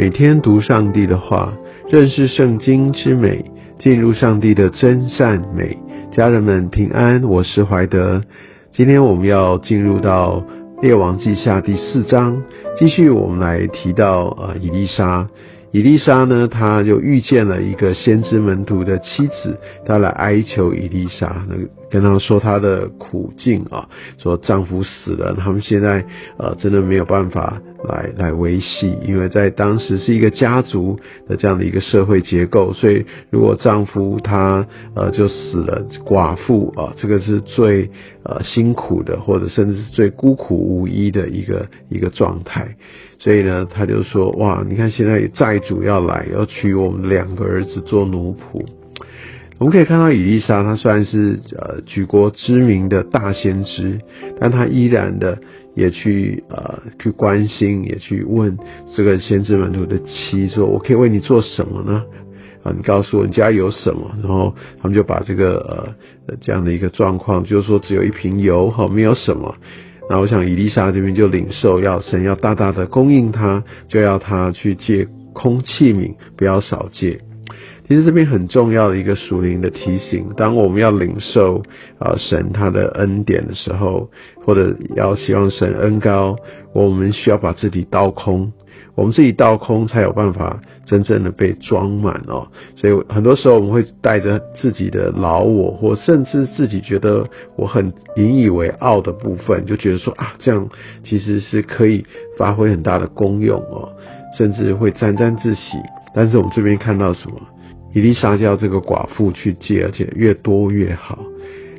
每天读上帝的话，认识圣经之美，进入上帝的真善美。家人们平安，我是怀德。今天我们要进入到列王记下第四章，继续我们来提到呃以丽莎。以丽莎呢，她就遇见了一个先知门徒的妻子，她来哀求以丽莎，那跟她说她的苦境啊，说丈夫死了，他们现在呃真的没有办法来来维系，因为在当时是一个家族的这样的一个社会结构，所以如果丈夫他呃就死了，寡妇啊，这个是最呃辛苦的，或者甚至是最孤苦无依的一个一个状态。所以呢，他就说：“哇，你看现在债主要来，要娶我们两个儿子做奴仆。”我们可以看到，以丽莎她虽然是呃举国知名的大先知，但她依然的也去呃去关心，也去问这个先知门徒的妻说：“我可以为你做什么呢？啊，你告诉我你家有什么？”然后他们就把这个呃这样的一个状况，就是说只有一瓶油，哈，没有什么。那我想，伊丽莎这边就领受要神要大大的供应他，就要他去借空器皿，不要少借。其实这边很重要的一个属灵的提醒，当我们要领受啊神他的恩典的时候，或者要希望神恩高，我们需要把自己倒空。我们自己倒空，才有办法真正的被装满哦。所以很多时候我们会带着自己的老我，或甚至自己觉得我很引以为傲的部分，就觉得说啊，这样其实是可以发挥很大的功用哦，甚至会沾沾自喜。但是我们这边看到什么？伊丽莎叫这个寡妇去借，而且越多越好。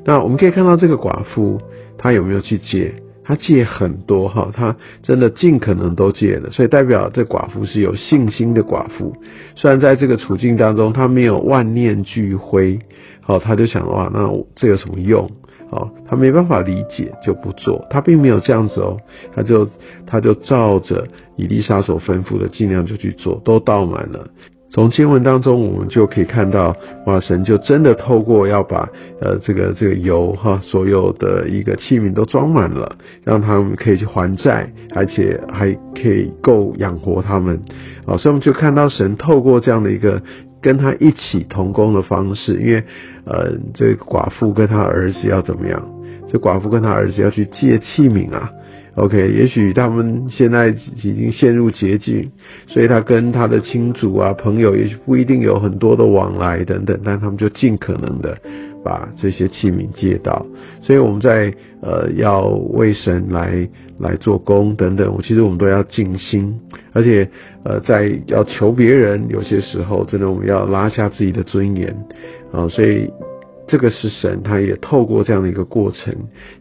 那我们可以看到这个寡妇，她有没有去借？她借很多哈，她真的尽可能都借了，所以代表这寡妇是有信心的寡妇。虽然在这个处境当中，她没有万念俱灰，好，她就想哇，那这有什么用？好，她没办法理解就不做，她并没有这样子哦，她就她就照着以丽莎所吩咐的，尽量就去做，都倒满了。从经文当中，我们就可以看到，哇，神就真的透过要把呃这个这个油哈，所有的一个器皿都装满了，让他们可以去还债，而且还可以够养活他们，啊，所以我们就看到神透过这样的一个跟他一起同工的方式，因为呃这个寡妇跟他儿子要怎么样？这寡妇跟他儿子要去借器皿啊。OK，也许他们现在已经陷入绝境，所以他跟他的亲族啊、朋友，也许不一定有很多的往来等等，但他们就尽可能的把这些器皿借到。所以我们在呃要为神来来做工等等，我其实我们都要尽心，而且呃在要求别人，有些时候真的我们要拉下自己的尊严啊，所以。这个是神，他也透过这样的一个过程，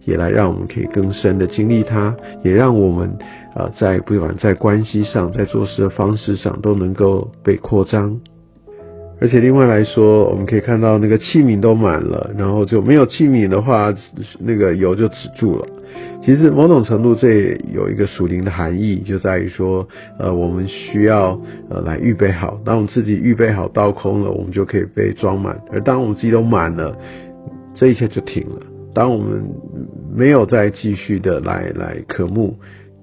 也来让我们可以更深的经历他，也让我们啊，在不管在关系上，在做事的方式上，都能够被扩张。而且另外来说，我们可以看到那个器皿都满了，然后就没有器皿的话，那个油就止住了。其实某种程度，这有一个属灵的含义，就在于说，呃，我们需要呃来预备好。当我们自己预备好倒空了，我们就可以被装满；而当我们自己都满了，这一切就停了。当我们没有再继续的来来渴慕，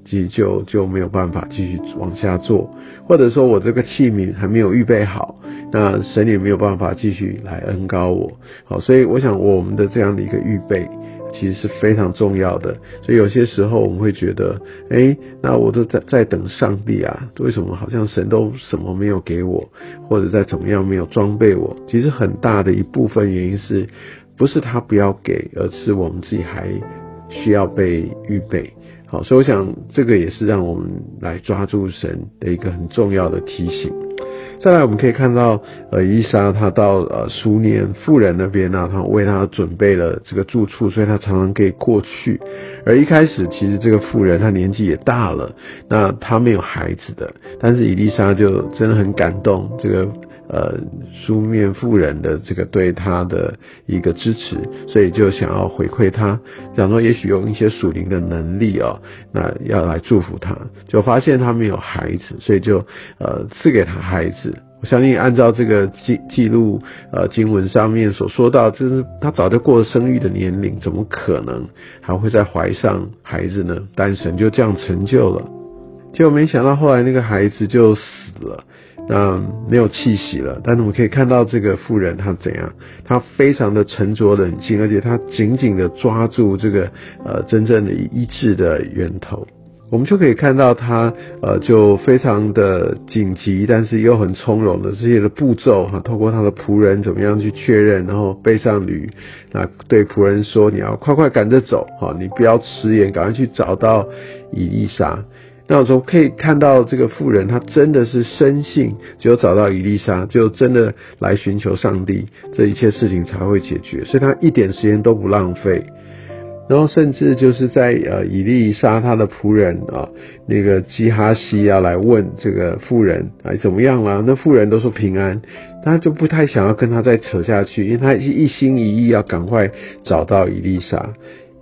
其实就就没有办法继续往下做，或者说我这个器皿还没有预备好，那神也没有办法继续来恩高我。好，所以我想我们的这样的一个预备。其实是非常重要的，所以有些时候我们会觉得，哎，那我都在在等上帝啊，为什么好像神都什么没有给我，或者在怎么样没有装备我？其实很大的一部分原因是，不是他不要给，而是我们自己还需要被预备。好，所以我想这个也是让我们来抓住神的一个很重要的提醒。再来，我们可以看到，呃，伊莎她到呃苏念妇人那边呢，她为她准备了这个住处，所以她常常可以过去。而一开始，其实这个妇人她年纪也大了，那她没有孩子的，但是伊丽莎就真的很感动这个呃书面妇人的这个对她的一个支持，所以就想要回馈她，讲说也许用一些属灵的能力哦，那要来祝福她，就发现她没有孩子，所以就呃赐给她孩子。我相信，按照这个记记录，呃，经文上面所说到，就是他早就过了生育的年龄，怎么可能还会再怀上孩子呢？但神就这样成就了。结果没想到后来那个孩子就死了，那没有气息了。但是我们可以看到这个妇人她怎样，她非常的沉着冷静，而且她紧紧的抓住这个呃真正的医治的源头。我们就可以看到他，呃，就非常的紧急，但是又很从容的这些的步骤哈，透过他的仆人怎么样去确认，然后背上驴，那对仆人说：“你要快快赶着走，哈，你不要迟延，赶快去找到以丽莎。”那我说可以看到这个妇人，她真的是深信，只有找到伊丽莎，就真的来寻求上帝，这一切事情才会解决，所以她一点时间都不浪费。然后甚至就是在呃，伊丽莎他的仆人啊，那个基哈西要来问这个妇人哎怎么样了？那妇人都说平安，他就不太想要跟他再扯下去，因为他一心一意要赶快找到伊丽莎，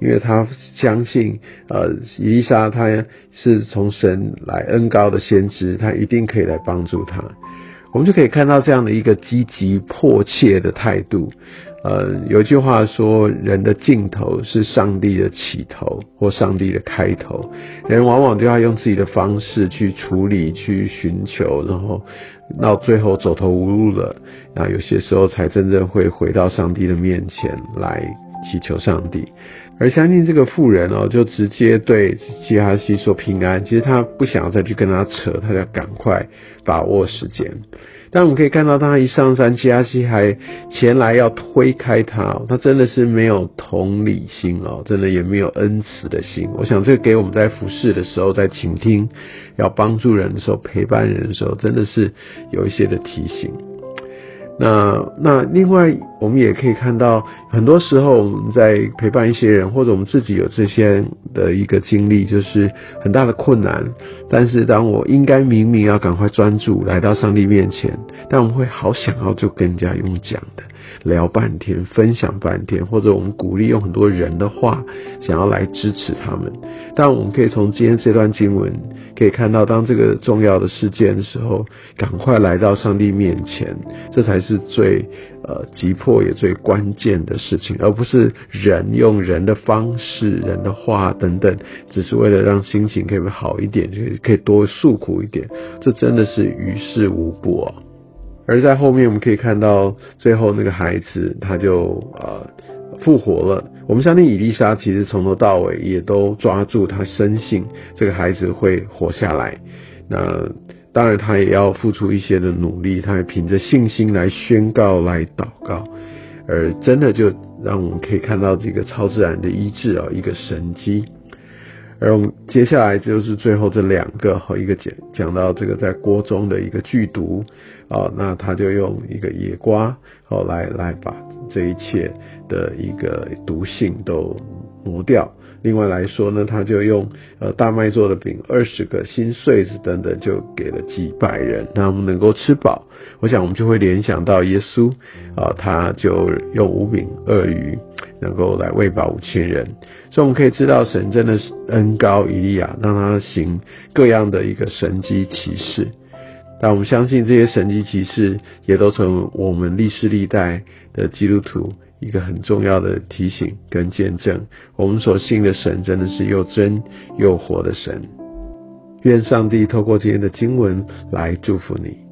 因为他相信呃，以利沙他是从神来恩高的先知，他一定可以来帮助他。我们就可以看到这样的一个积极迫切的态度。呃，有一句话说，人的尽头是上帝的起头或上帝的开头。人往往都要用自己的方式去处理、去寻求，然后到最后走投无路了，那有些时候才真正会回到上帝的面前来祈求上帝。而相信这个妇人哦，就直接对基哈西说平安。其实他不想要再去跟他扯，他要赶快把握时间。但我们可以看到，他一上山，基哈西还前来要推开他，他真的是没有同理心哦，真的也没有恩慈的心。我想，这个给我们在服侍的时候，在倾听、要帮助人的时候、陪伴人的时候，真的是有一些的提醒。那那另外，我们也可以看到，很多时候我们在陪伴一些人，或者我们自己有这些的一个经历，就是很大的困难。但是当我应该明明要赶快专注来到上帝面前，但我们会好想要就更加用讲的。聊半天，分享半天，或者我们鼓励用很多人的话，想要来支持他们。但我们可以从今天这段经文可以看到，当这个重要的事件的时候，赶快来到上帝面前，这才是最呃急迫也最关键的事情，而不是人用人的方式、人的话等等，只是为了让心情可以好一点，就可以多诉苦一点。这真的是于事无补啊。而在后面，我们可以看到最后那个孩子，他就呃复活了。我们相信伊丽莎其实从头到尾也都抓住他深信这个孩子会活下来。那当然，他也要付出一些的努力，他也凭着信心来宣告、来祷告，而真的就让我们可以看到这个超自然的医治啊，一个神迹。而我们接下来就是最后这两个和一个讲讲到这个在锅中的一个剧毒啊，那他就用一个野瓜哦来来把这一切的一个毒性都磨掉。另外来说呢，他就用呃大麦做的饼二十个新穗子等等，就给了几百人，他们能够吃饱。我想我们就会联想到耶稣啊，他就用五饼二鱼。能够来喂饱五千人，所以我们可以知道神真的是恩高以利亚，让他行各样的一个神机骑士。但我们相信这些神机骑士也都成我们历世历代的基督徒一个很重要的提醒跟见证。我们所信的神真的是又真又活的神。愿上帝透过今天的经文来祝福你。